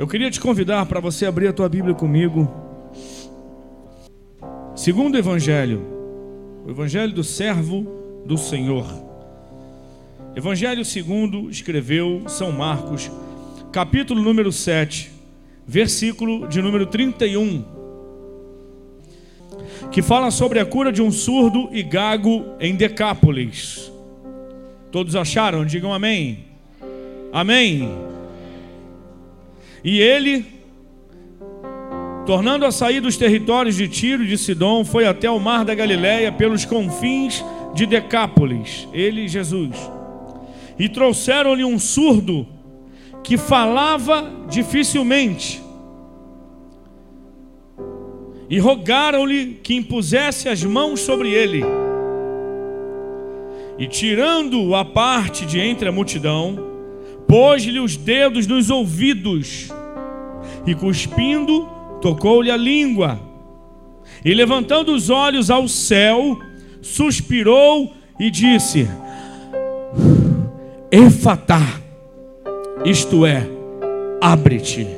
Eu queria te convidar para você abrir a tua Bíblia comigo. Segundo Evangelho, o Evangelho do servo do Senhor. Evangelho segundo escreveu São Marcos, capítulo número 7, versículo de número 31, que fala sobre a cura de um surdo e gago em Decápolis. Todos acharam? Digam amém. Amém. E ele, tornando a sair dos territórios de Tiro e de Sidom, foi até o mar da Galiléia pelos confins de Decápolis, ele e Jesus. E trouxeram-lhe um surdo que falava dificilmente. E rogaram-lhe que impusesse as mãos sobre ele. E tirando-o à parte de entre a multidão, pôs-lhe os dedos nos ouvidos e, cuspindo, tocou-lhe a língua. E levantando os olhos ao céu, suspirou e disse: Efatá, isto é, abre-te.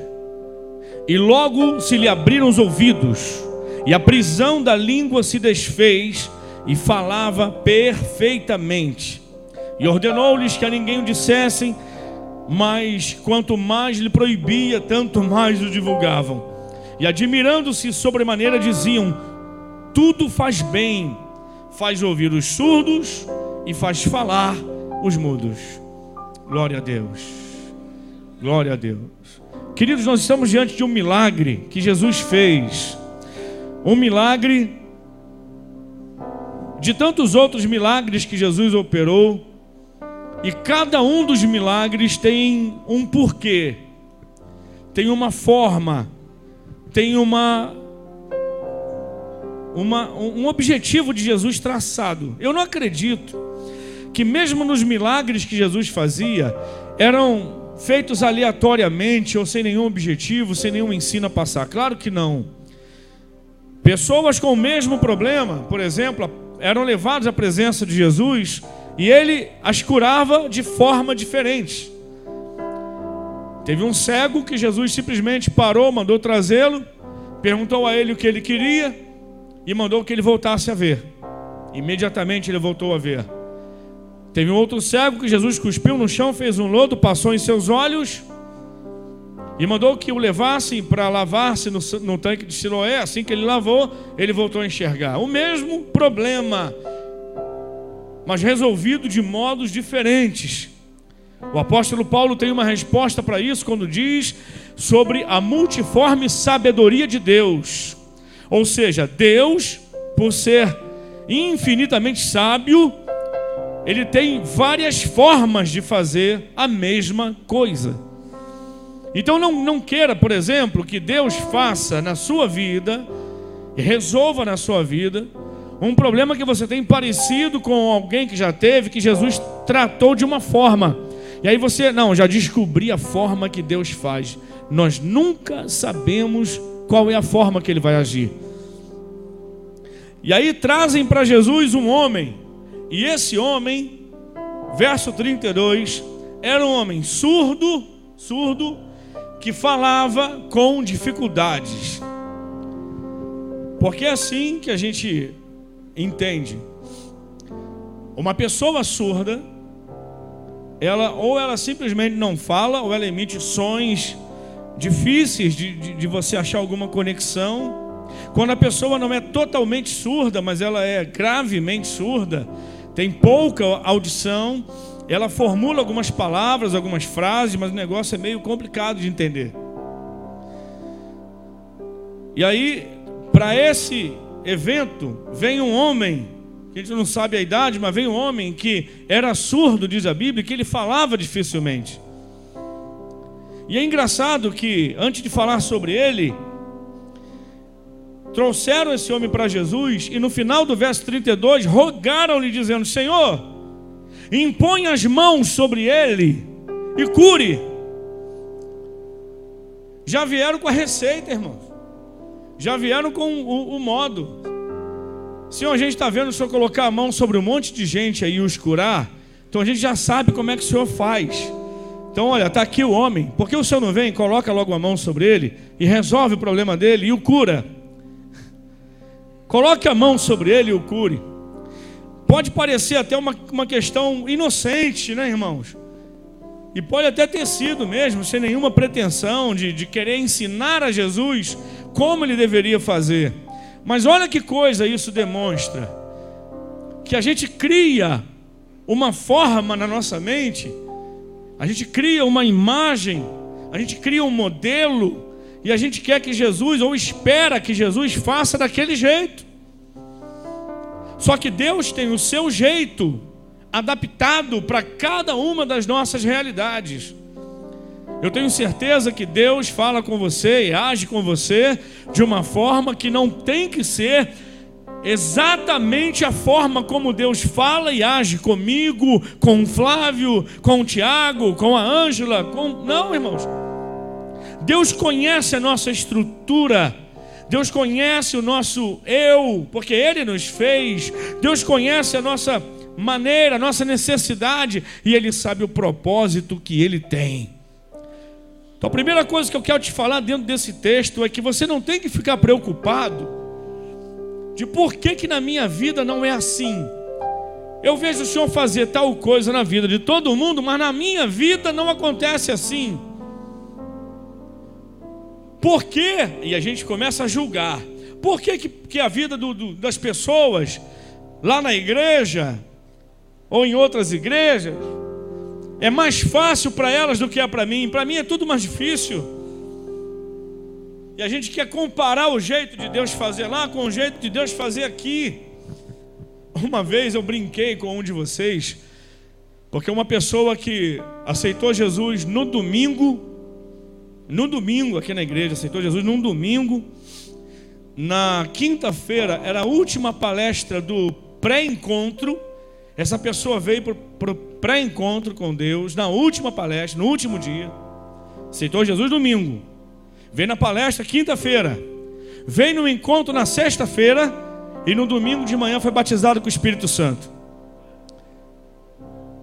E logo se lhe abriram os ouvidos, e a prisão da língua se desfez, e falava perfeitamente. E ordenou-lhes que a ninguém o dissessem, mas quanto mais lhe proibia, tanto mais o divulgavam. E admirando-se sobremaneira, diziam: Tudo faz bem, faz ouvir os surdos e faz falar os mudos. Glória a Deus. Glória a Deus. Queridos, nós estamos diante de um milagre que Jesus fez. Um milagre de tantos outros milagres que Jesus operou e cada um dos milagres tem um porquê, tem uma forma, tem uma, uma um objetivo de Jesus traçado. Eu não acredito que mesmo nos milagres que Jesus fazia eram feitos aleatoriamente ou sem nenhum objetivo, sem nenhum ensino a passar. Claro que não. Pessoas com o mesmo problema, por exemplo, eram levados à presença de Jesus e ele as curava de forma diferente. Teve um cego que Jesus simplesmente parou, mandou trazê-lo, perguntou a ele o que ele queria e mandou que ele voltasse a ver. Imediatamente ele voltou a ver. Teve um outro cego que Jesus cuspiu no chão, fez um lodo, passou em seus olhos e mandou que o levassem para lavar-se no, no tanque de Siloé. Assim que ele lavou, ele voltou a enxergar. O mesmo problema mas resolvido de modos diferentes. O apóstolo Paulo tem uma resposta para isso quando diz sobre a multiforme sabedoria de Deus. Ou seja, Deus, por ser infinitamente sábio, ele tem várias formas de fazer a mesma coisa. Então não, não queira, por exemplo, que Deus faça na sua vida, resolva na sua vida, um problema que você tem parecido com alguém que já teve, que Jesus tratou de uma forma. E aí você, não, já descobri a forma que Deus faz. Nós nunca sabemos qual é a forma que ele vai agir. E aí trazem para Jesus um homem. E esse homem, verso 32, era um homem surdo, surdo, que falava com dificuldades. Porque é assim que a gente entende. Uma pessoa surda, ela ou ela simplesmente não fala, ou ela emite sons difíceis de, de, de, você achar alguma conexão. Quando a pessoa não é totalmente surda, mas ela é gravemente surda, tem pouca audição, ela formula algumas palavras, algumas frases, mas o negócio é meio complicado de entender. E aí, para esse evento, vem um homem, que a gente não sabe a idade, mas vem um homem que era surdo, diz a Bíblia, que ele falava dificilmente. E é engraçado que, antes de falar sobre ele, trouxeram esse homem para Jesus e no final do verso 32 rogaram-lhe, dizendo: Senhor, impõe as mãos sobre ele e cure. Já vieram com a receita, irmãos já vieram com o, o modo. Senhor, a gente está vendo o Senhor colocar a mão sobre um monte de gente aí e os curar. Então a gente já sabe como é que o Senhor faz. Então, olha, está aqui o homem. Por que o senhor não vem, coloca logo a mão sobre ele e resolve o problema dele e o cura? Coloque a mão sobre ele e o cure. Pode parecer até uma, uma questão inocente, né, irmãos? E pode até ter sido mesmo, sem nenhuma pretensão de, de querer ensinar a Jesus como ele deveria fazer. Mas olha que coisa isso demonstra: que a gente cria uma forma na nossa mente, a gente cria uma imagem, a gente cria um modelo, e a gente quer que Jesus, ou espera que Jesus faça daquele jeito. Só que Deus tem o seu jeito adaptado para cada uma das nossas realidades. Eu tenho certeza que Deus fala com você e age com você de uma forma que não tem que ser exatamente a forma como Deus fala e age comigo, com o Flávio, com o Tiago, com a Ângela, com não, irmãos. Deus conhece a nossa estrutura. Deus conhece o nosso eu, porque ele nos fez. Deus conhece a nossa maneira, a nossa necessidade, e Ele sabe o propósito que Ele tem. Então, a primeira coisa que eu quero te falar dentro desse texto é que você não tem que ficar preocupado de por que, que na minha vida não é assim. Eu vejo o Senhor fazer tal coisa na vida de todo mundo, mas na minha vida não acontece assim. Por quê? E a gente começa a julgar. Por que, que, que a vida do, do, das pessoas lá na igreja ou em outras igrejas, é mais fácil para elas do que é para mim. Para mim é tudo mais difícil. E a gente quer comparar o jeito de Deus fazer lá com o jeito de Deus fazer aqui. Uma vez eu brinquei com um de vocês, porque uma pessoa que aceitou Jesus no domingo, no domingo aqui na igreja, aceitou Jesus num domingo, na quinta-feira era a última palestra do pré-encontro essa pessoa veio para o pré-encontro com Deus, na última palestra, no último dia. Aceitou Jesus domingo. Veio na palestra quinta-feira. Veio no encontro na sexta-feira. E no domingo de manhã foi batizado com o Espírito Santo.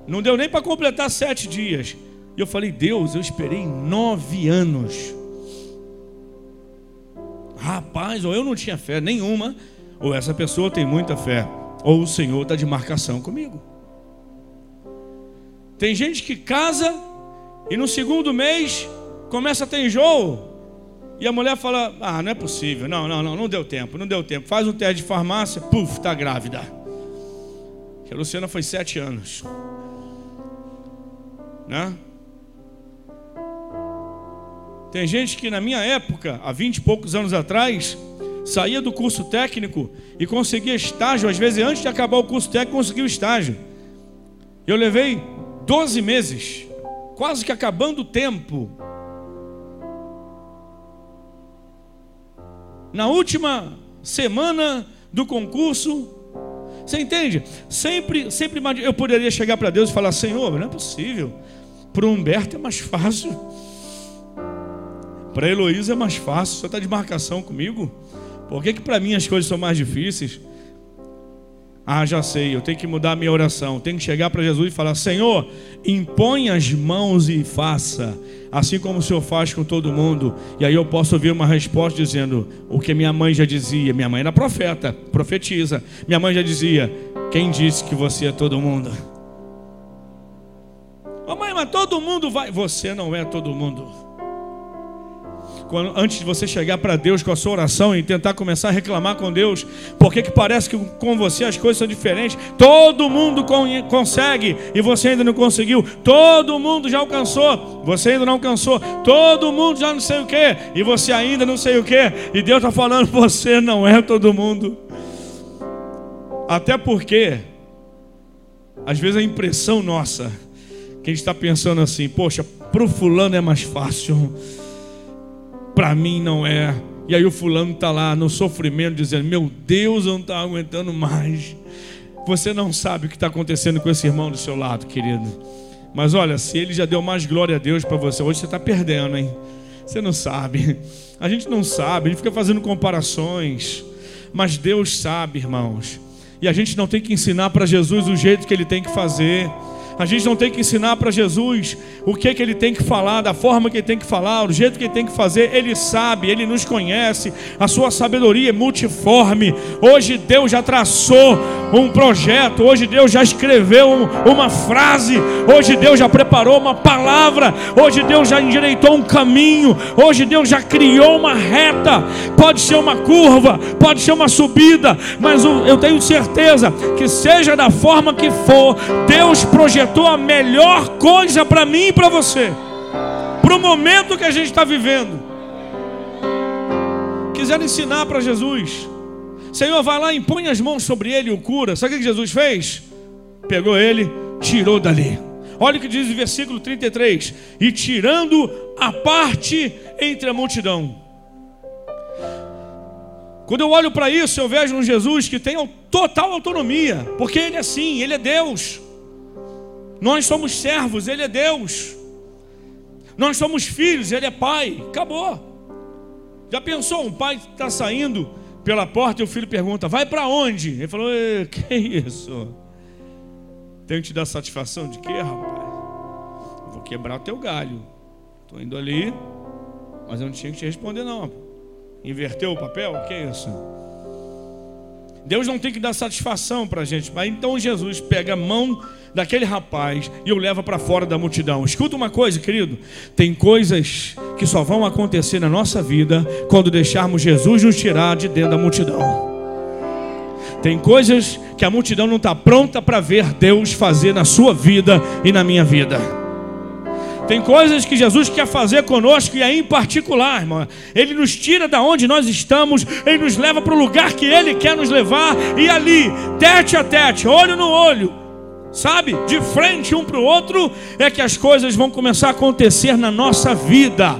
Não deu nem para completar sete dias. E eu falei, Deus, eu esperei nove anos. Rapaz, ou eu não tinha fé nenhuma, ou essa pessoa tem muita fé ou o Senhor está de marcação comigo. Tem gente que casa e no segundo mês começa a ter enjoo. E a mulher fala: Ah, não é possível, não, não, não, não deu tempo, não deu tempo. Faz um teste de farmácia, puf, está grávida. Que a Luciana foi sete anos. Né? Tem gente que na minha época, há vinte e poucos anos atrás, saía do curso técnico e conseguia estágio, às vezes antes de acabar o curso técnico, conseguia o estágio. Eu levei 12 meses, quase que acabando o tempo. Na última semana do concurso, você entende? Sempre, sempre eu poderia chegar para Deus e falar: Senhor, não é possível. Para o Humberto é mais fácil. Para Heloísa é mais fácil. Você está de marcação comigo? Por que, que para mim as coisas são mais difíceis? Ah, já sei, eu tenho que mudar a minha oração. Tenho que chegar para Jesus e falar: Senhor, impõe as mãos e faça, assim como o Senhor faz com todo mundo. E aí eu posso ouvir uma resposta dizendo o que minha mãe já dizia. Minha mãe era profeta, profetiza. Minha mãe já dizia: Quem disse que você é todo mundo? Oh, mãe, mas todo mundo vai. Você não é todo mundo quando, antes de você chegar para Deus com a sua oração e tentar começar a reclamar com Deus, porque que parece que com você as coisas são diferentes. Todo mundo consegue e você ainda não conseguiu. Todo mundo já alcançou, você ainda não alcançou. Todo mundo já não sei o que e você ainda não sei o que. E Deus está falando: você não é todo mundo. Até porque, às vezes a impressão nossa, que a gente está pensando assim: poxa, para o fulano é mais fácil para mim não é. E aí o fulano está lá no sofrimento, dizendo: Meu Deus, eu não estou aguentando mais. Você não sabe o que está acontecendo com esse irmão do seu lado, querido. Mas olha, se ele já deu mais glória a Deus para você, hoje você está perdendo, hein? Você não sabe. A gente não sabe, a gente fica fazendo comparações. Mas Deus sabe, irmãos. E a gente não tem que ensinar para Jesus o jeito que ele tem que fazer. A gente não tem que ensinar para Jesus o que, que ele tem que falar, da forma que ele tem que falar, do jeito que ele tem que fazer. Ele sabe, ele nos conhece, a sua sabedoria é multiforme. Hoje Deus já traçou um projeto, hoje Deus já escreveu uma frase, hoje Deus já preparou uma palavra, hoje Deus já endireitou um caminho, hoje Deus já criou uma reta. Pode ser uma curva, pode ser uma subida, mas eu tenho certeza que seja da forma que for, Deus projetou projetou a melhor coisa para mim e para você, para o momento que a gente está vivendo. Quiseram ensinar para Jesus, Senhor, vai lá, impõe as mãos sobre ele e o cura. Sabe o que Jesus fez? Pegou ele, tirou dali. Olha o que diz o versículo 33: E tirando a parte entre a multidão. Quando eu olho para isso, eu vejo um Jesus que tem total autonomia, porque ele é assim, ele é Deus. Nós somos servos, Ele é Deus. Nós somos filhos, Ele é Pai. Acabou. Já pensou? Um pai está saindo pela porta e o filho pergunta: Vai para onde? Ele falou: Que isso? Tenho que te dar satisfação de quê, rapaz? Vou quebrar o teu galho. Estou indo ali, mas eu não tinha que te responder, não. Inverteu o papel? Que isso? Deus não tem que dar satisfação para a gente. Mas então Jesus pega a mão daquele rapaz e o leva para fora da multidão. Escuta uma coisa, querido: tem coisas que só vão acontecer na nossa vida quando deixarmos Jesus nos tirar de dentro da multidão. Tem coisas que a multidão não está pronta para ver Deus fazer na sua vida e na minha vida. Tem coisas que Jesus quer fazer conosco e aí em particular, irmão, Ele nos tira da onde nós estamos, Ele nos leva para o lugar que Ele quer nos levar e ali, tete a tete, olho no olho, sabe, de frente um para o outro, é que as coisas vão começar a acontecer na nossa vida.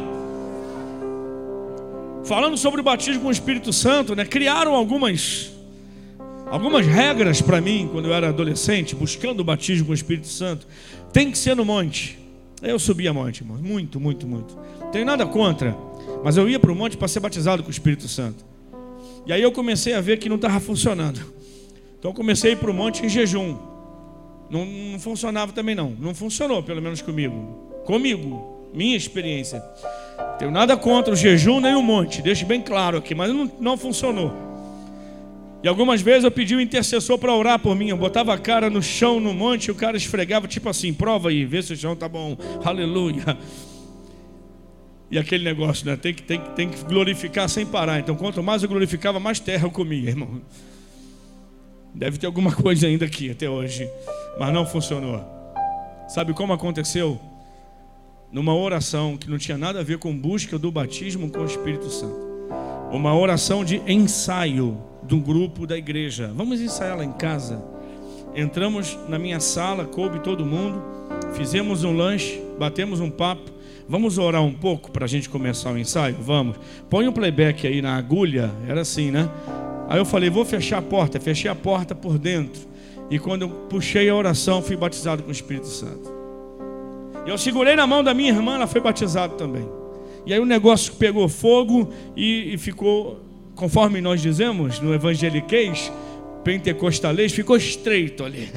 Falando sobre o batismo com o Espírito Santo, né, criaram algumas algumas regras para mim quando eu era adolescente, buscando o batismo com o Espírito Santo. Tem que ser no monte. Eu subia monte, irmão, muito, muito, muito. Não tenho nada contra, mas eu ia para o monte para ser batizado com o Espírito Santo. E aí eu comecei a ver que não estava funcionando. Então eu comecei a ir para o monte em jejum. Não, não funcionava também não. Não funcionou, pelo menos comigo. Comigo, minha experiência. Tenho nada contra o jejum nem o monte, deixe bem claro aqui, mas não, não funcionou. E algumas vezes eu pedi um intercessor para orar por mim. Eu botava a cara no chão, no monte, e o cara esfregava, tipo assim: prova aí, vê se o chão tá bom. Aleluia. E aquele negócio, né? Tem que, tem, tem que glorificar sem parar. Então, quanto mais eu glorificava, mais terra eu comia, irmão. Deve ter alguma coisa ainda aqui até hoje, mas não funcionou. Sabe como aconteceu? Numa oração que não tinha nada a ver com busca do batismo com o Espírito Santo. Uma oração de ensaio do grupo da igreja. Vamos ensaiar lá em casa. Entramos na minha sala, coube todo mundo, fizemos um lanche, batemos um papo. Vamos orar um pouco para a gente começar o ensaio? Vamos. Põe um playback aí na agulha, era assim, né? Aí eu falei, vou fechar a porta. Fechei a porta por dentro. E quando eu puxei a oração, fui batizado com o Espírito Santo. Eu segurei na mão da minha irmã, ela foi batizada também. E aí o negócio pegou fogo e, e ficou conforme nós dizemos no evangeliquez, pentecostalês, ficou estreito ali.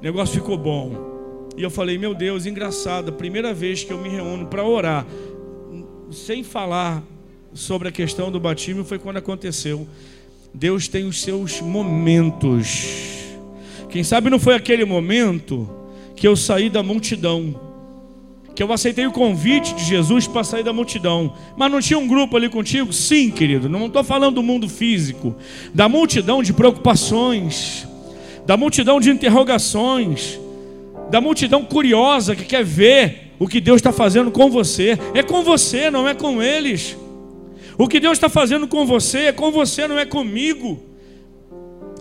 O negócio ficou bom. E eu falei, meu Deus, engraçado, a primeira vez que eu me reúno para orar, sem falar sobre a questão do batismo, foi quando aconteceu. Deus tem os seus momentos. Quem sabe não foi aquele momento que eu saí da multidão que eu aceitei o convite de Jesus para sair da multidão. Mas não tinha um grupo ali contigo? Sim, querido. Não estou falando do mundo físico, da multidão de preocupações, da multidão de interrogações, da multidão curiosa que quer ver o que Deus está fazendo com você. É com você, não é com eles. O que Deus está fazendo com você é com você, não é comigo.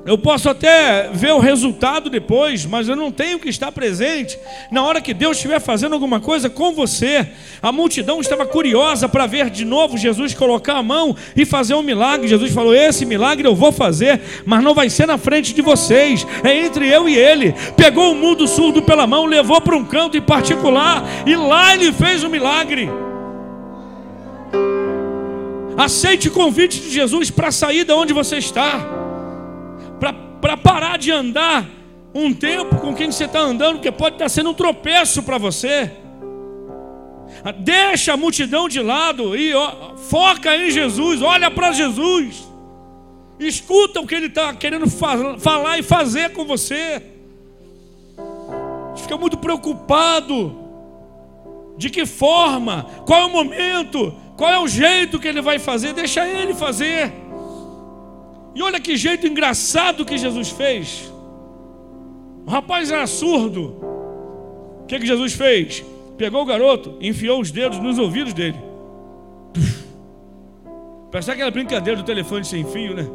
Eu posso até ver o resultado depois, mas eu não tenho que estar presente na hora que Deus estiver fazendo alguma coisa com você. A multidão estava curiosa para ver de novo Jesus colocar a mão e fazer um milagre. Jesus falou: Esse milagre eu vou fazer, mas não vai ser na frente de vocês, é entre eu e ele. Pegou o mudo surdo pela mão, levou para um canto em particular e lá ele fez o um milagre. Aceite o convite de Jesus para sair de onde você está para parar de andar um tempo com quem você está andando, porque pode estar sendo um tropeço para você. Deixa a multidão de lado e ó, foca em Jesus, olha para Jesus. Escuta o que ele está querendo falar e fazer com você. Fica muito preocupado. De que forma? Qual é o momento? Qual é o jeito que ele vai fazer? Deixa ele fazer. E olha que jeito engraçado que Jesus fez. O rapaz era surdo. O que, que Jesus fez? Pegou o garoto, enfiou os dedos nos ouvidos dele. Parece aquela brincadeira do telefone sem fio, né?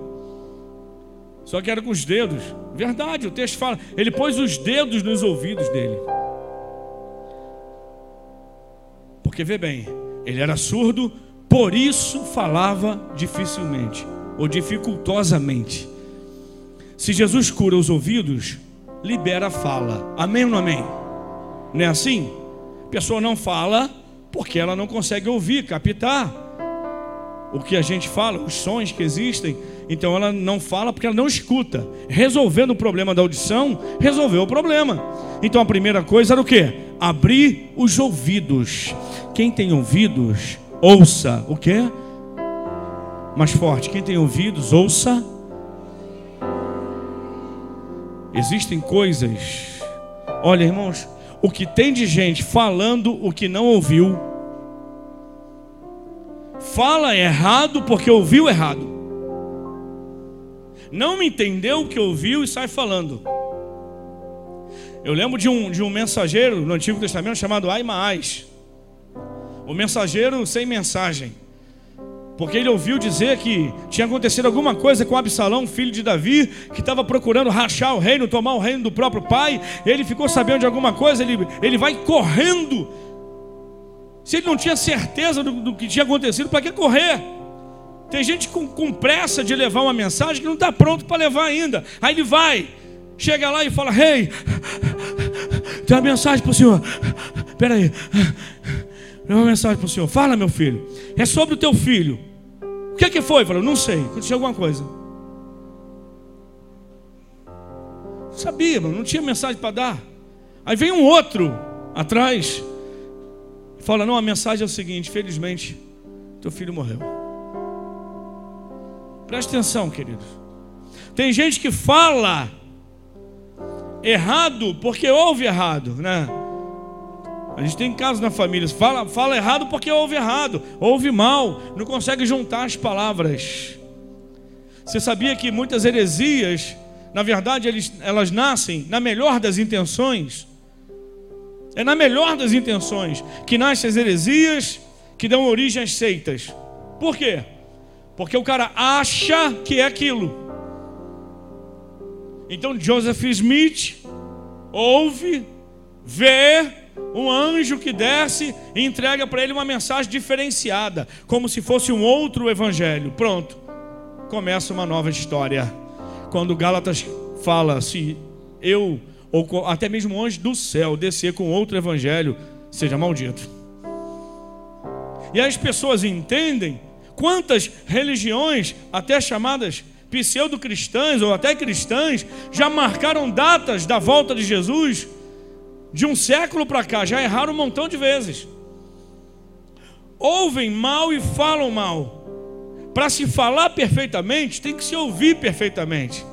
Só que era com os dedos. Verdade, o texto fala. Ele pôs os dedos nos ouvidos dele. Porque vê bem, ele era surdo, por isso falava dificilmente ou dificultosamente. Se Jesus cura os ouvidos, libera a fala. Amém ou não amém? Não é assim? A pessoa não fala porque ela não consegue ouvir, captar o que a gente fala, os sons que existem. Então ela não fala porque ela não escuta. Resolvendo o problema da audição, resolveu o problema. Então a primeira coisa era o que? Abrir os ouvidos. Quem tem ouvidos, ouça o que? Mais forte. Quem tem ouvidos, ouça. Existem coisas. Olha, irmãos, o que tem de gente falando o que não ouviu fala errado porque ouviu errado. Não me entendeu o que ouviu e sai falando. Eu lembro de um, de um mensageiro no Antigo Testamento chamado Aimaas. O mensageiro sem mensagem. Porque ele ouviu dizer que tinha acontecido alguma coisa com Absalão, filho de Davi, que estava procurando rachar o reino, tomar o reino do próprio pai. Ele ficou sabendo de alguma coisa, ele, ele vai correndo se ele não tinha certeza do, do que tinha acontecido, para que correr? Tem gente com, com, pressa de levar uma mensagem que não está pronto para levar ainda. Aí ele vai, chega lá e fala: Rei, hey, tem uma mensagem para o senhor. Espera aí, tem uma mensagem para o senhor. Fala, meu filho. É sobre o teu filho. Que, que foi? Falou: Não sei. Aconteceu alguma coisa. Sabia, mano, não tinha mensagem para dar. Aí vem um outro atrás Fala, não, a mensagem é o seguinte: felizmente, teu filho morreu. Preste atenção, queridos. Tem gente que fala errado porque ouve errado, né? A gente tem casos na família, fala, fala errado porque ouve errado, ouve mal, não consegue juntar as palavras. Você sabia que muitas heresias, na verdade, eles, elas nascem na melhor das intenções? É na melhor das intenções que nascem as heresias que dão origem às seitas. Por quê? Porque o cara acha que é aquilo. Então Joseph Smith ouve, vê um anjo que desce e entrega para ele uma mensagem diferenciada, como se fosse um outro evangelho. Pronto. Começa uma nova história. Quando Gálatas fala se eu ou até mesmo um anjo do céu descer com outro evangelho, seja maldito. E as pessoas entendem quantas religiões, até chamadas pseudo-cristãs ou até cristãs, já marcaram datas da volta de Jesus de um século para cá, já erraram um montão de vezes. Ouvem mal e falam mal. Para se falar perfeitamente, tem que se ouvir perfeitamente.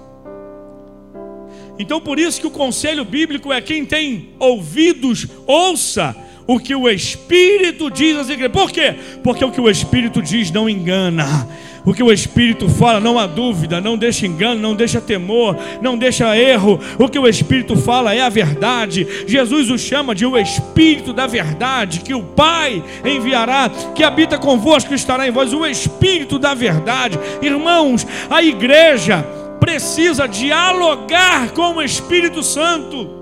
Então, por isso que o conselho bíblico é: quem tem ouvidos, ouça o que o Espírito diz às igrejas. Por quê? Porque o que o Espírito diz não engana. O que o Espírito fala não há dúvida, não deixa engano, não deixa temor, não deixa erro. O que o Espírito fala é a verdade. Jesus o chama de o Espírito da verdade, que o Pai enviará, que habita convosco estará em vós, o Espírito da verdade. Irmãos, a igreja precisa dialogar com o Espírito Santo.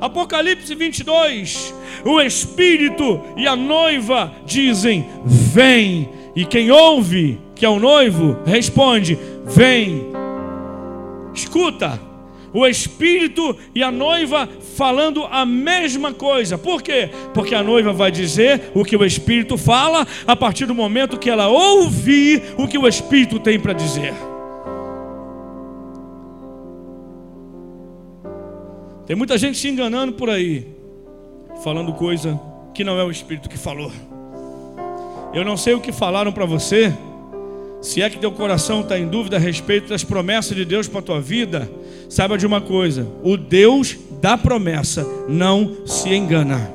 Apocalipse 22, o Espírito e a noiva dizem: Vem. E quem ouve, que é o noivo, responde: Vem. Escuta, o Espírito e a noiva falando a mesma coisa. Por quê? Porque a noiva vai dizer o que o Espírito fala a partir do momento que ela ouvir o que o Espírito tem para dizer. Tem muita gente se enganando por aí, falando coisa que não é o Espírito que falou. Eu não sei o que falaram para você. Se é que teu coração está em dúvida a respeito das promessas de Deus para a tua vida, saiba de uma coisa: o Deus da promessa não se engana.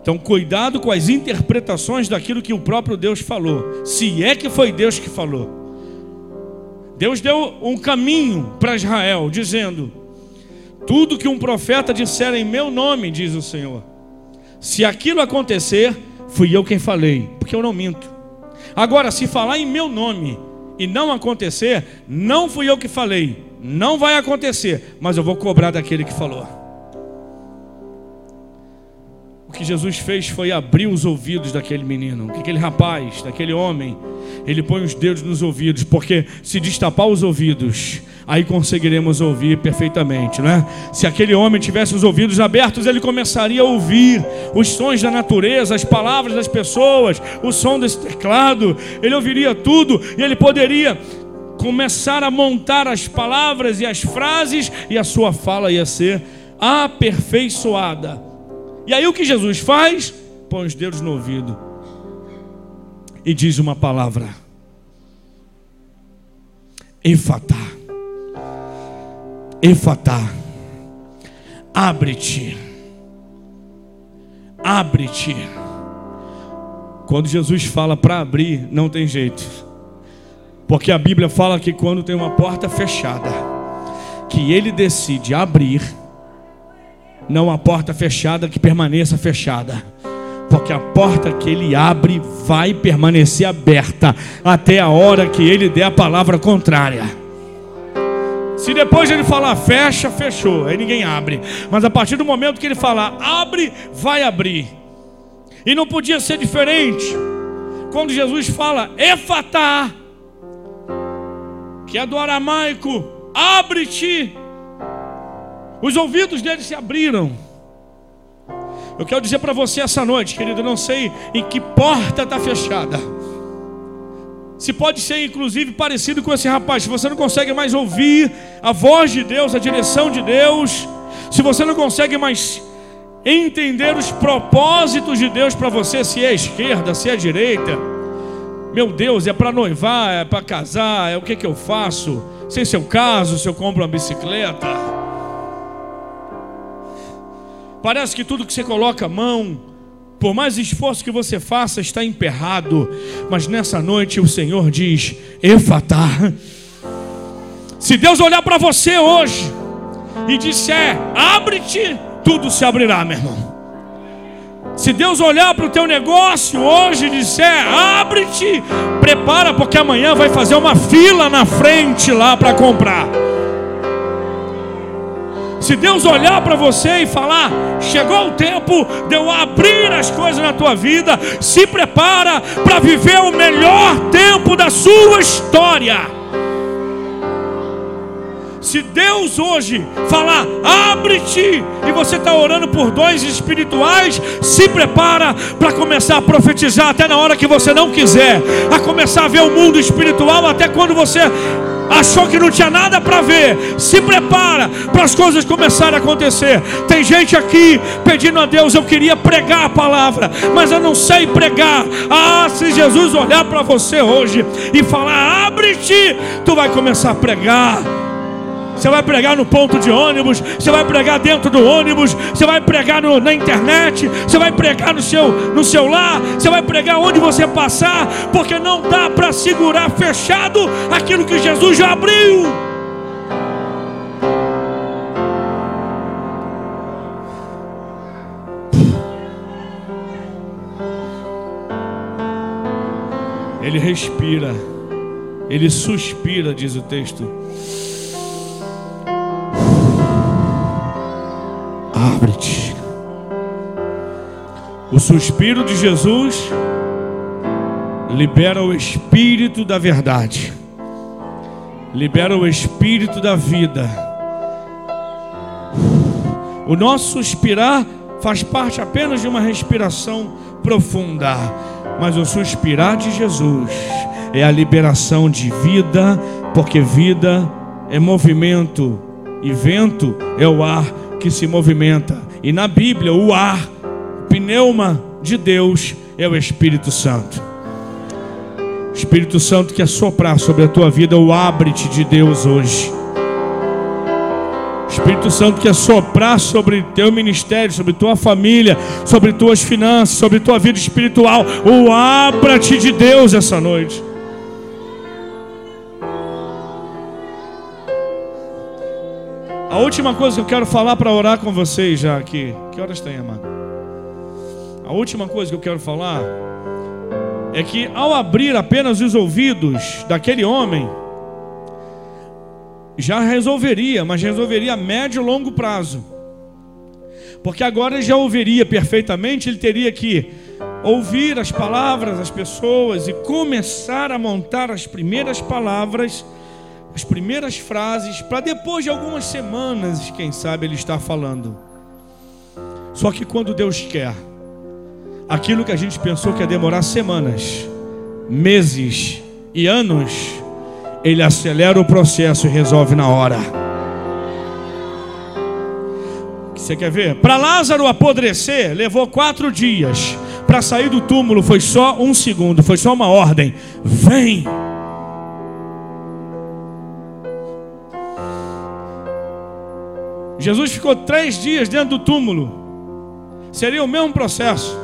Então, cuidado com as interpretações daquilo que o próprio Deus falou, se é que foi Deus que falou. Deus deu um caminho para Israel, dizendo: Tudo que um profeta disser em meu nome, diz o Senhor, se aquilo acontecer, fui eu quem falei, porque eu não minto. Agora, se falar em meu nome e não acontecer, não fui eu que falei, não vai acontecer, mas eu vou cobrar daquele que falou. Que Jesus fez foi abrir os ouvidos daquele menino, aquele rapaz, daquele homem. Ele põe os dedos nos ouvidos, porque se destapar os ouvidos, aí conseguiremos ouvir perfeitamente, né? Se aquele homem tivesse os ouvidos abertos, ele começaria a ouvir os sons da natureza, as palavras das pessoas, o som desse teclado, ele ouviria tudo e ele poderia começar a montar as palavras e as frases e a sua fala ia ser aperfeiçoada. E aí o que Jesus faz? Põe os dedos no ouvido e diz uma palavra: Efatá, Efatá, abre-te, abre-te. Quando Jesus fala para abrir, não tem jeito, porque a Bíblia fala que quando tem uma porta fechada, que ele decide abrir não a porta fechada que permaneça fechada. Porque a porta que ele abre vai permanecer aberta até a hora que ele der a palavra contrária. Se depois ele falar fecha, fechou, aí ninguém abre. Mas a partir do momento que ele falar abre, vai abrir. E não podia ser diferente. Quando Jesus fala efatá, que é do aramaico, abre-te os ouvidos dele se abriram. Eu quero dizer para você essa noite, querido, não sei em que porta está fechada. Se pode ser inclusive parecido com esse rapaz, se você não consegue mais ouvir a voz de Deus, a direção de Deus, se você não consegue mais entender os propósitos de Deus para você, se é esquerda, se é direita, meu Deus, é para noivar, é para casar, é o que, que eu faço? Sem seu caso, se eu compro uma bicicleta. Parece que tudo que você coloca a mão, por mais esforço que você faça, está emperrado. Mas nessa noite o Senhor diz: Efatá. Se Deus olhar para você hoje e disser: Abre-te, tudo se abrirá, meu irmão. Se Deus olhar para o teu negócio hoje e disser: Abre-te, prepara, porque amanhã vai fazer uma fila na frente lá para comprar. Se Deus olhar para você e falar: chegou o tempo de eu abrir as coisas na tua vida, se prepara para viver o melhor tempo da sua história. Se Deus hoje falar, abre-te, e você está orando por dons espirituais, se prepara para começar a profetizar até na hora que você não quiser, a começar a ver o mundo espiritual até quando você achou que não tinha nada para ver, se prepara para as coisas começarem a acontecer. Tem gente aqui pedindo a Deus, eu queria pregar a palavra, mas eu não sei pregar. Ah, se Jesus olhar para você hoje e falar, abre-te, tu vai começar a pregar você vai pregar no ponto de ônibus, você vai pregar dentro do ônibus, você vai pregar no, na internet, você vai pregar no seu, no seu lar, você vai pregar onde você passar, porque não dá para segurar fechado aquilo que Jesus já abriu. Ele respira, ele suspira, diz o texto. O suspiro de Jesus libera o espírito da verdade, libera o espírito da vida. O nosso suspirar faz parte apenas de uma respiração profunda, mas o suspirar de Jesus é a liberação de vida, porque vida é movimento E vento é o ar que se movimenta. E na Bíblia, o ar, pneuma de Deus é o Espírito Santo. Espírito Santo que soprar sobre a tua vida, o abre-te de Deus hoje. Espírito Santo quer soprar sobre teu ministério, sobre tua família, sobre tuas finanças, sobre tua vida espiritual. O abra-te de Deus essa noite. A última coisa que eu quero falar para orar com vocês já aqui. Que horas tem, amado? A última coisa que eu quero falar é que ao abrir apenas os ouvidos daquele homem, já resolveria, mas resolveria a médio e longo prazo. Porque agora já ouviria perfeitamente, ele teria que ouvir as palavras das pessoas e começar a montar as primeiras palavras, as primeiras frases, para depois de algumas semanas, quem sabe, ele estar falando. Só que quando Deus quer, aquilo que a gente pensou que ia demorar semanas, meses e anos, ele acelera o processo e resolve na hora. Você quer ver? Para Lázaro apodrecer, levou quatro dias. Para sair do túmulo foi só um segundo, foi só uma ordem: vem. Jesus ficou três dias dentro do túmulo. Seria o mesmo processo.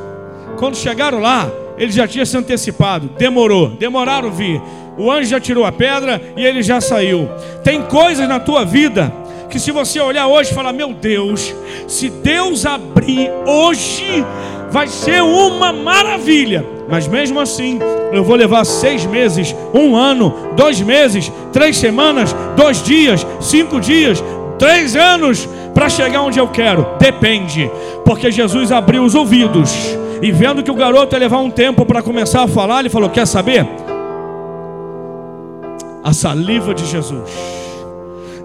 Quando chegaram lá, ele já tinha se antecipado. Demorou, demoraram vir. O anjo já tirou a pedra e ele já saiu. Tem coisas na tua vida que se você olhar hoje e falar, meu Deus, se Deus abrir hoje, vai ser uma maravilha. Mas mesmo assim, eu vou levar seis meses, um ano, dois meses, três semanas, dois dias, cinco dias, três anos para chegar onde eu quero. Depende, porque Jesus abriu os ouvidos e vendo que o garoto ia levar um tempo para começar a falar, ele falou: Quer saber? a saliva de Jesus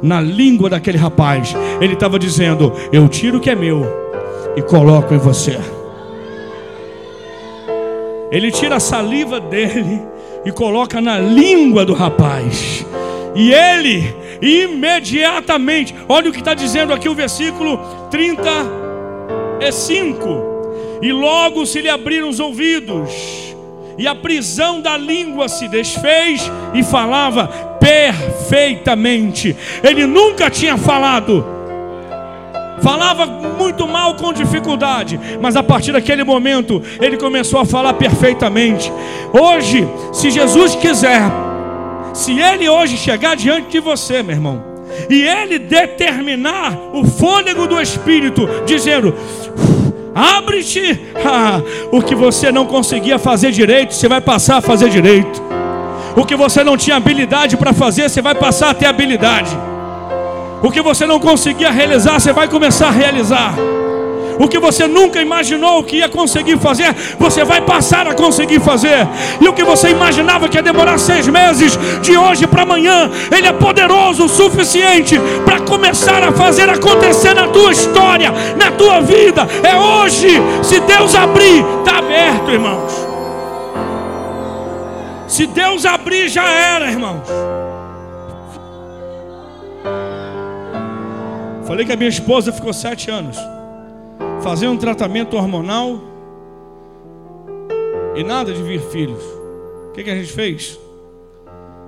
na língua daquele rapaz. Ele estava dizendo: Eu tiro o que é meu e coloco em você. Ele tira a saliva dele e coloca na língua do rapaz. E ele imediatamente, olha o que está dizendo aqui o versículo 35. E logo se lhe abriram os ouvidos e a prisão da língua se desfez e falava perfeitamente. Ele nunca tinha falado. Falava muito mal com dificuldade, mas a partir daquele momento ele começou a falar perfeitamente. Hoje, se Jesus quiser, se ele hoje chegar diante de você, meu irmão, e ele determinar o fôlego do Espírito, dizendo: Abre-te. O que você não conseguia fazer direito, você vai passar a fazer direito. O que você não tinha habilidade para fazer, você vai passar a ter habilidade. O que você não conseguia realizar, você vai começar a realizar. O que você nunca imaginou que ia conseguir fazer, você vai passar a conseguir fazer. E o que você imaginava que ia demorar seis meses, de hoje para amanhã, Ele é poderoso o suficiente para começar a fazer acontecer na tua história, na tua vida. É hoje. Se Deus abrir, está aberto, irmãos. Se Deus abrir, já era, irmãos. Falei que a minha esposa ficou sete anos fazer um tratamento hormonal e nada de vir filhos. O que, que a gente fez?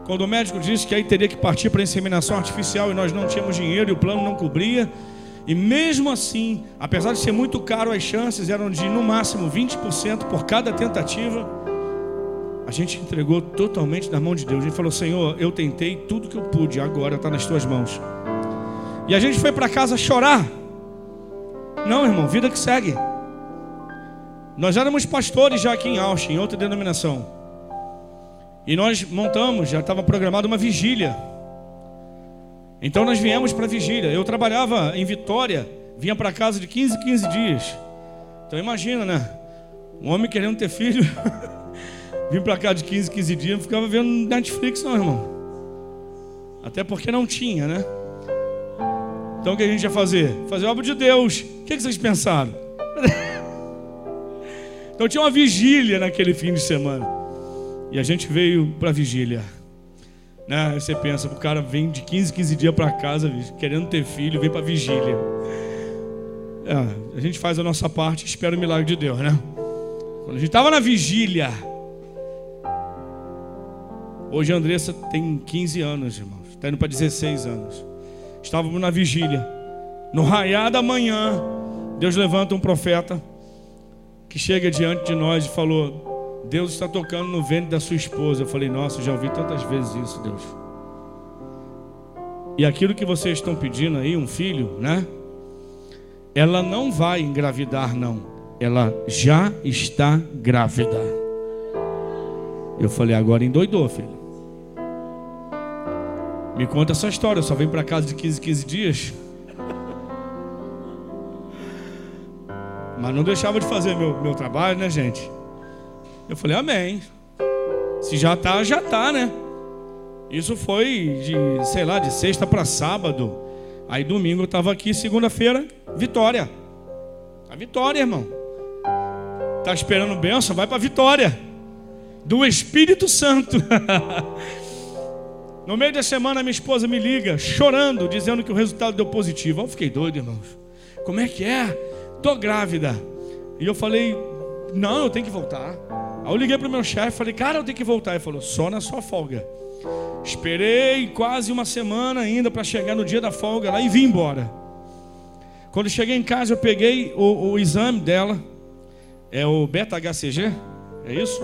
Quando o médico disse que aí teria que partir para inseminação artificial e nós não tínhamos dinheiro e o plano não cobria, e mesmo assim, apesar de ser muito caro, as chances eram de no máximo 20% por cada tentativa. A gente entregou totalmente na mão de Deus. A gente falou: Senhor, eu tentei tudo que eu pude, agora está nas tuas mãos. E a gente foi para casa chorar. Não, irmão, vida que segue. Nós éramos pastores já aqui em Austin, em outra denominação. E nós montamos, já estava programada uma vigília. Então nós viemos para a vigília. Eu trabalhava em Vitória, vinha para casa de 15 15 dias. Então imagina, né? Um homem querendo ter filho, vim para cá de 15 15 dias, não ficava vendo Netflix não, irmão. Até porque não tinha, né? Então o que a gente ia fazer? Fazer obra de Deus. O que vocês pensaram? então tinha uma vigília naquele fim de semana. E a gente veio para a vigília. Né? Aí você pensa, o cara vem de 15, 15 dias para casa, querendo ter filho, vem para vigília. É, a gente faz a nossa parte, espera o milagre de Deus, né? Quando a gente estava na vigília, hoje a Andressa tem 15 anos, irmãos, está indo para 16 anos. Estávamos na vigília, no raiar da manhã, Deus levanta um profeta que chega diante de nós e falou: Deus está tocando no ventre da sua esposa. Eu falei: Nossa, já ouvi tantas vezes isso, Deus. E aquilo que vocês estão pedindo aí, um filho, né? Ela não vai engravidar, não. Ela já está grávida. Eu falei: Agora endoidou, filho. Me conta essa história. Eu só vem para casa de 15, 15 dias. Mas não deixava de fazer meu, meu trabalho, né, gente? Eu falei, amém. Se já tá, já tá, né? Isso foi de, sei lá, de sexta para sábado. Aí domingo eu estava aqui, segunda-feira, vitória. A vitória, irmão. Tá esperando benção? Vai para vitória. Do Espírito Santo. no meio da semana, minha esposa me liga, chorando, dizendo que o resultado deu positivo. Eu fiquei doido, irmãos. Como é que é? Tô grávida. E eu falei, não, eu tenho que voltar. Aí eu liguei pro meu chefe, falei, cara, eu tenho que voltar. Ele falou, só na sua folga. Esperei quase uma semana ainda para chegar no dia da folga lá e vim embora. Quando cheguei em casa, eu peguei o, o exame dela, é o beta-HCG, é isso?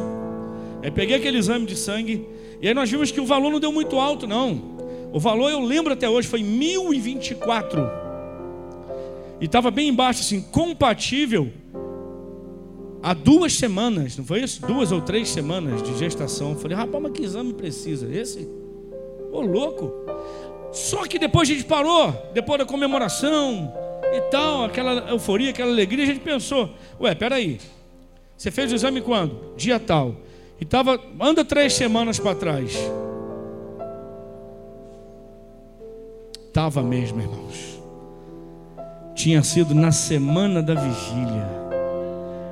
Aí peguei aquele exame de sangue, e aí nós vimos que o valor não deu muito alto, não. O valor, eu lembro até hoje, foi 1024 e estava bem embaixo assim, compatível há duas semanas, não foi isso? Duas ou três semanas de gestação. Eu falei, rapaz, mas que exame precisa? Esse? Ô louco! Só que depois a gente parou, depois da comemoração e tal, aquela euforia, aquela alegria, a gente pensou, ué, peraí, você fez o exame quando? Dia tal. E tava, anda três semanas para trás. Tava mesmo, irmãos tinha sido na semana da vigília.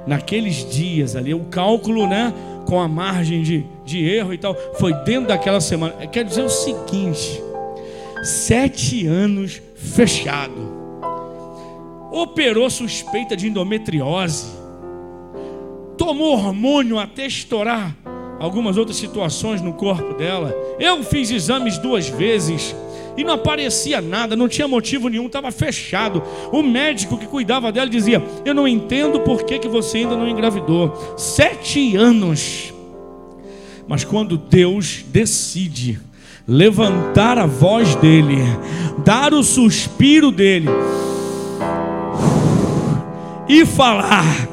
Naqueles dias ali, o cálculo, né, com a margem de, de erro e tal, foi dentro daquela semana. Quer dizer o seguinte: sete anos fechado, operou suspeita de endometriose, tomou hormônio até estourar algumas outras situações no corpo dela. Eu fiz exames duas vezes e não aparecia nada, não tinha motivo nenhum, estava fechado. O médico que cuidava dela dizia: Eu não entendo por que, que você ainda não engravidou. Sete anos. Mas quando Deus decide levantar a voz dele, dar o suspiro dele e falar: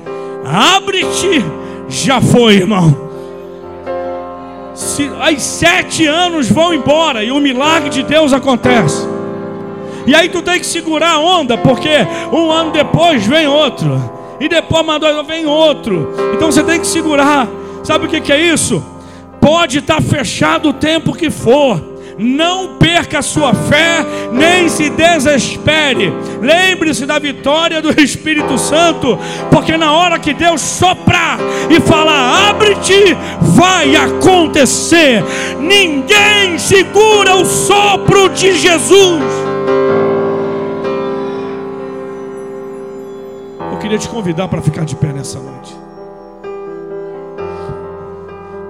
Abre-te, já foi, irmão se, aí sete anos vão embora e o milagre de Deus acontece. E aí tu tem que segurar a onda, porque um ano depois vem outro. E depois mandou vem outro. Então você tem que segurar. Sabe o que, que é isso? Pode estar tá fechado o tempo que for não perca a sua fé, nem se desespere. Lembre-se da vitória do Espírito Santo, porque na hora que Deus soprar e falar, abre-te, vai acontecer. Ninguém segura o sopro de Jesus. Eu queria te convidar para ficar de pé nessa noite.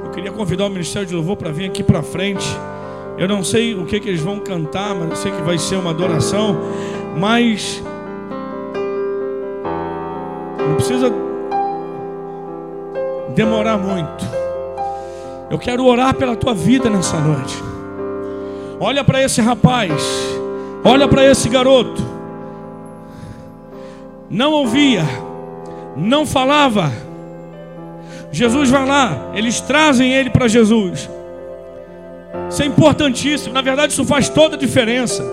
Eu queria convidar o Ministério de Louvor para vir aqui para frente. Eu não sei o que, que eles vão cantar, mas eu sei que vai ser uma adoração. Mas não precisa demorar muito. Eu quero orar pela tua vida nessa noite. Olha para esse rapaz, olha para esse garoto. Não ouvia, não falava. Jesus vai lá, eles trazem ele para Jesus. Isso é importantíssimo. Na verdade, isso faz toda a diferença.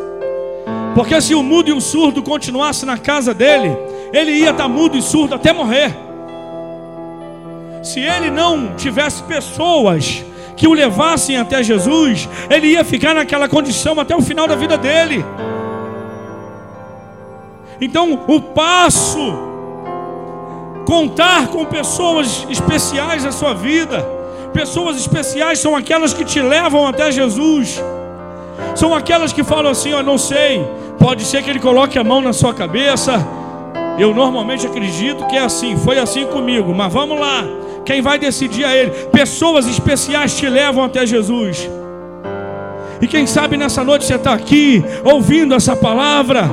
Porque se o mudo e o surdo continuassem na casa dele, ele ia estar mudo e surdo até morrer. Se ele não tivesse pessoas que o levassem até Jesus, ele ia ficar naquela condição até o final da vida dele. Então, o passo, contar com pessoas especiais na sua vida, Pessoas especiais são aquelas que te levam até Jesus. São aquelas que falam assim: "Eu não sei, pode ser que ele coloque a mão na sua cabeça". Eu normalmente acredito que é assim, foi assim comigo, mas vamos lá. Quem vai decidir é ele. Pessoas especiais te levam até Jesus. E quem sabe nessa noite você está aqui ouvindo essa palavra,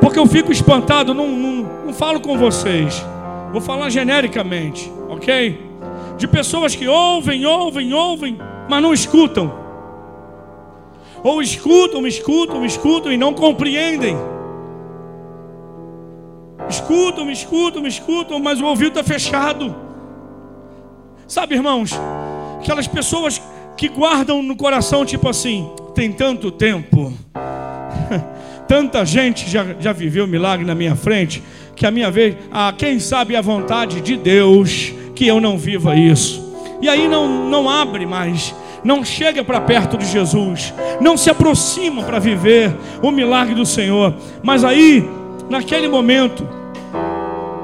porque eu fico espantado, não, não, não falo com vocês, vou falar genericamente, ok? De pessoas que ouvem, ouvem, ouvem, mas não escutam, ou escutam, escutam, escutam e não compreendem. Escutam, escutam, escutam, mas o ouvido está fechado. Sabe, irmãos, aquelas pessoas que guardam no coração, tipo assim: tem tanto tempo, tanta gente já, já viveu milagre na minha frente, que a minha vez, ah, quem sabe a vontade de Deus que eu não viva isso. E aí não, não abre mais, não chega para perto de Jesus, não se aproxima para viver o milagre do Senhor. Mas aí, naquele momento,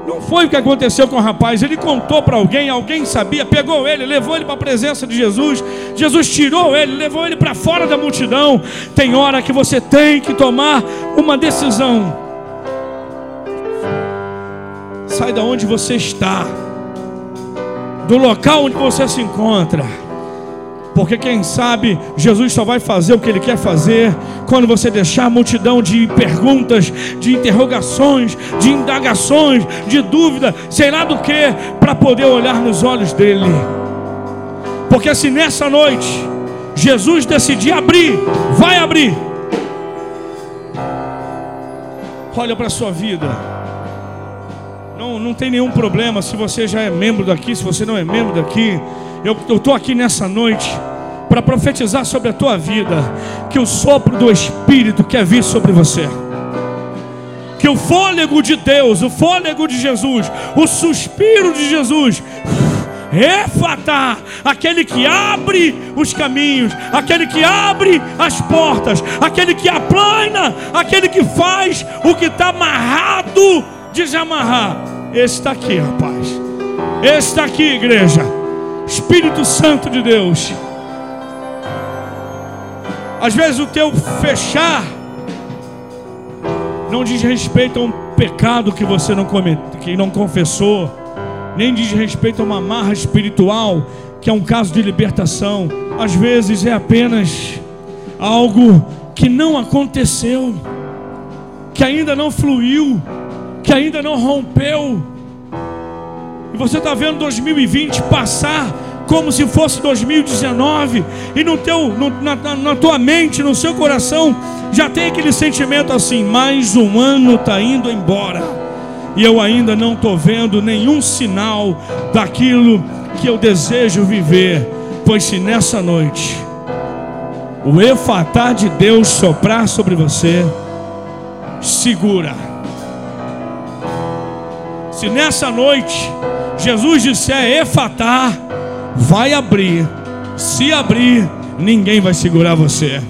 não foi o que aconteceu com o rapaz. Ele contou para alguém, alguém sabia, pegou ele, levou ele para a presença de Jesus. Jesus tirou ele, levou ele para fora da multidão. Tem hora que você tem que tomar uma decisão. Sai da onde você está, do local onde você se encontra porque quem sabe Jesus só vai fazer o que ele quer fazer quando você deixar a multidão de perguntas, de interrogações, de indagações, de dúvida, sei lá do que, para poder olhar nos olhos dele. Porque se nessa noite Jesus decidir abrir, vai abrir. Olha para a sua vida. Não, não tem nenhum problema se você já é membro daqui, se você não é membro daqui. Eu estou aqui nessa noite para profetizar sobre a tua vida que o sopro do Espírito quer vir sobre você. Que o fôlego de Deus, o fôlego de Jesus, o suspiro de Jesus, Efata, aquele que abre os caminhos, aquele que abre as portas, aquele que aplana, aquele que faz o que está amarrado desamarrar. Está aqui, rapaz. Está aqui, igreja. Espírito Santo de Deus. Às vezes o teu fechar não diz respeito a um pecado que você não cometeu, que não confessou, nem diz respeito a uma marra espiritual, que é um caso de libertação. Às vezes é apenas algo que não aconteceu, que ainda não fluiu, que ainda não rompeu. E você está vendo 2020 passar como se fosse 2019, e no teu, no, na, na tua mente, no seu coração, já tem aquele sentimento assim: mais um ano está indo embora, e eu ainda não estou vendo nenhum sinal daquilo que eu desejo viver. Pois se nessa noite o efatá de Deus soprar sobre você, segura. Se nessa noite Jesus disser efatá, vai abrir. Se abrir, ninguém vai segurar você.